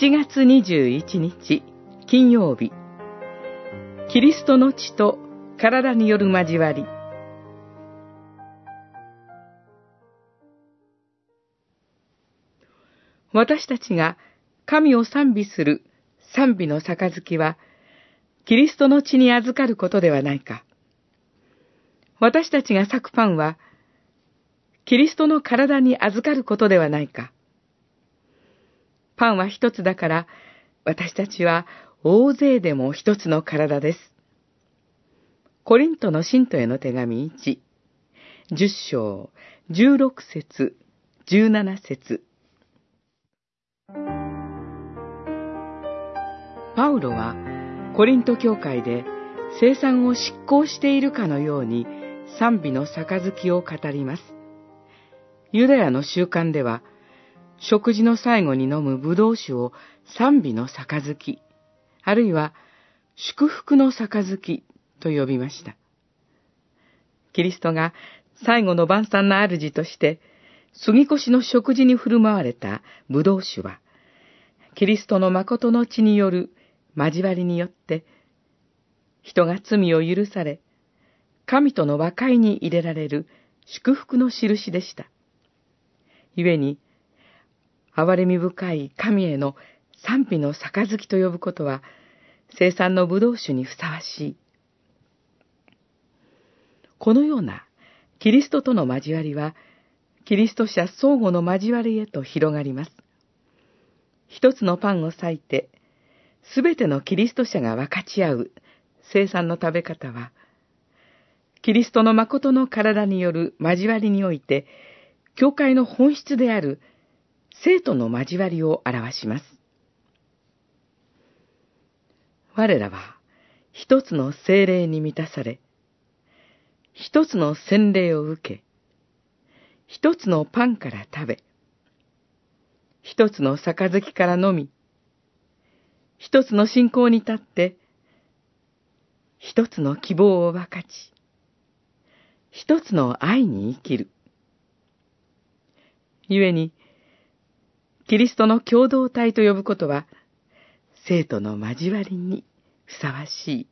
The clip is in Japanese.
7月21日金曜日キリストの血と体による交わり私たちが神を賛美する賛美の杯は、キリストの血に預かることではないか。私たちが咲くパンは、キリストの体に預かることではないか。パンは一つだから、私たちは大勢でも一つの体です。コリントの信徒への手紙1、10章、16節、17節パウロはコリント教会で生産を執行しているかのように賛美の杯を語ります。ユダヤの習慣では、食事の最後に飲む葡萄酒を賛美の杯、あるいは祝福の杯と呼びました。キリストが最後の晩餐の主として、杉越の食事に振る舞われた葡萄酒は、キリストの誠の血による交わりによって、人が罪を許され、神との和解に入れられる祝福の印でした。故に、憐れみ深い神への賛否の杯と呼ぶことは、生産の葡萄酒にふさわしい。このようなキリストとの交わりは、キリスト者相互の交わりへと広がります。一つのパンを裂いて、すべてのキリスト者が分かち合う生産の食べ方は、キリストの誠の体による交わりにおいて、教会の本質である生徒の交わりを表します。我らは一つの精霊に満たされ、一つの洗礼を受け、一つのパンから食べ、一つの杯から飲み、一つの信仰に立って、一つの希望を分かち、一つの愛に生きる。故に、キリストの共同体と呼ぶことは、生徒の交わりにふさわしい。